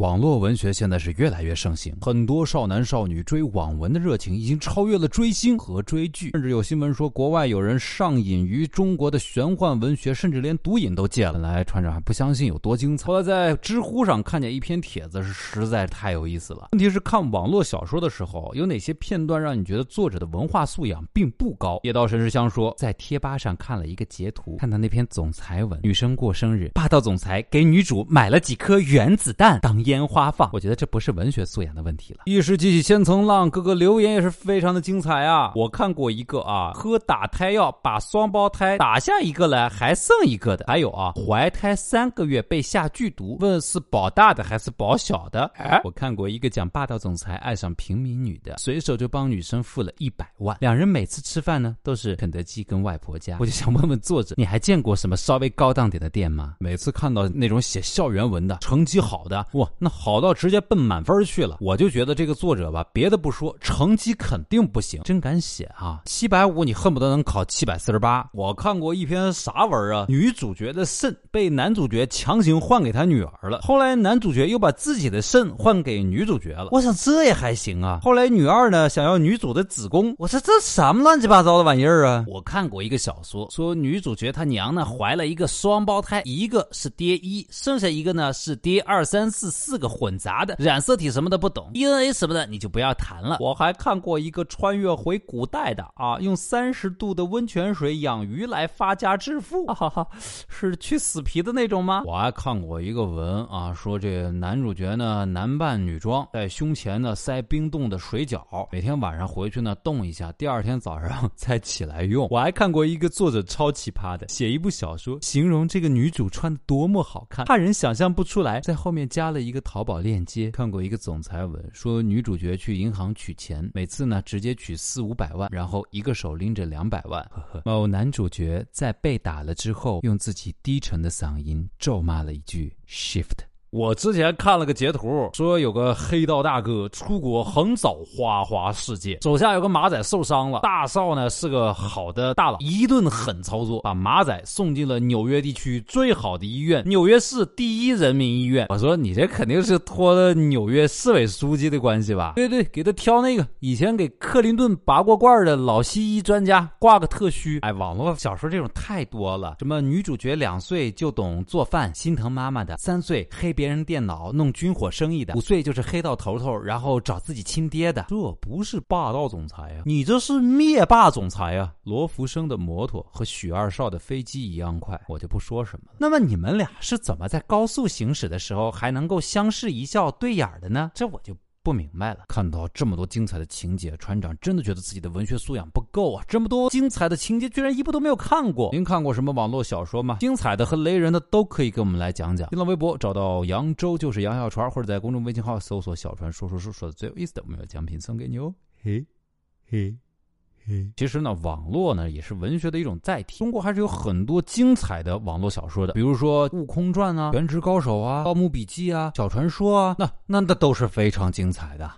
网络文学现在是越来越盛行，很多少男少女追网文的热情已经超越了追星和追剧，甚至有新闻说国外有人上瘾于中国的玄幻文学，甚至连毒瘾都戒了。本来船长还不相信有多精彩，后来在知乎上看见一篇帖子，是实在太有意思了。问题是看网络小说的时候，有哪些片段让你觉得作者的文化素养并不高？夜道神石香说，在贴吧上看了一个截图，看到那篇总裁文，女生过生日，霸道总裁给女主买了几颗原子弹当。烟花放，我觉得这不是文学素养的问题了。一时激起千层浪，各个留言也是非常的精彩啊！我看过一个啊，喝打胎药把双胞胎打下一个来，还剩一个的；还有啊，怀胎三个月被下剧毒，问是保大的还是保小的？哎，我看过一个讲霸道总裁爱上平民女的，随手就帮女生付了一百万，两人每次吃饭呢都是肯德基跟外婆家。我就想问问作者，你还见过什么稍微高档点的店吗？每次看到那种写校园文的，成绩好的，哇！那好到直接奔满分去了，我就觉得这个作者吧，别的不说，成绩肯定不行，真敢写啊！七百五你恨不得能考七百四十八。我看过一篇啥文啊？女主角的肾被男主角强行换给他女儿了，后来男主角又把自己的肾换给女主角了。我想这也还行啊。后来女二呢想要女主的子宫，我说这什么乱七八糟的玩意儿啊！我看过一个小说，说女主角她娘呢怀了一个双胞胎，一个是爹一，剩下一个呢是爹二三四四。个混杂的染色体什么的不懂，DNA 什么的你就不要谈了。我还看过一个穿越回古代的啊，用三十度的温泉水养鱼来发家致富，哈哈，是去死皮的那种吗？我还看过一个文啊，说这男主角呢男扮女装，在胸前呢塞冰冻的水饺，每天晚上回去呢冻一下，第二天早上再起来用。我还看过一个作者超奇葩的，写一部小说，形容这个女主穿的多么好看，怕人想象不出来，在后面加了一一个。淘宝链接看过一个总裁文，说女主角去银行取钱，每次呢直接取四五百万，然后一个手拎着两百万。呵呵。某男主角在被打了之后，用自己低沉的嗓音咒骂了一句 “shift”。我之前看了个截图，说有个黑道大哥出国横扫花花世界，手下有个马仔受伤了，大少呢是个好的大佬，一顿狠操作，把马仔送进了纽约地区最好的医院——纽约市第一人民医院。我说你这肯定是托了纽约市委书记的关系吧？对对，给他挑那个以前给克林顿拔过罐的老西医专家，挂个特需。哎，网络小说这种太多了，什么女主角两岁就懂做饭，心疼妈妈的；三岁黑。别人电脑弄军火生意的，五岁就是黑道头头，然后找自己亲爹的，这不是霸道总裁啊，你这是灭霸总裁啊！罗福生的摩托和许二少的飞机一样快，我就不说什么了。那么你们俩是怎么在高速行驶的时候还能够相视一笑对眼的呢？这我就。不明白了，看到这么多精彩的情节，船长真的觉得自己的文学素养不够啊！这么多精彩的情节，居然一部都没有看过。您看过什么网络小说吗？精彩的和雷人的都可以跟我们来讲讲。新浪微博找到扬州就是杨小船，或者在公众微信号搜索“小船说说说”，说的最有意思的，我们有奖品送给你哦。嘿，嘿。其实呢，网络呢也是文学的一种载体。中国还是有很多精彩的网络小说的，比如说《悟空传》啊，《全职高手》啊，《盗墓笔记》啊，《小传说》啊，那那那都是非常精彩的。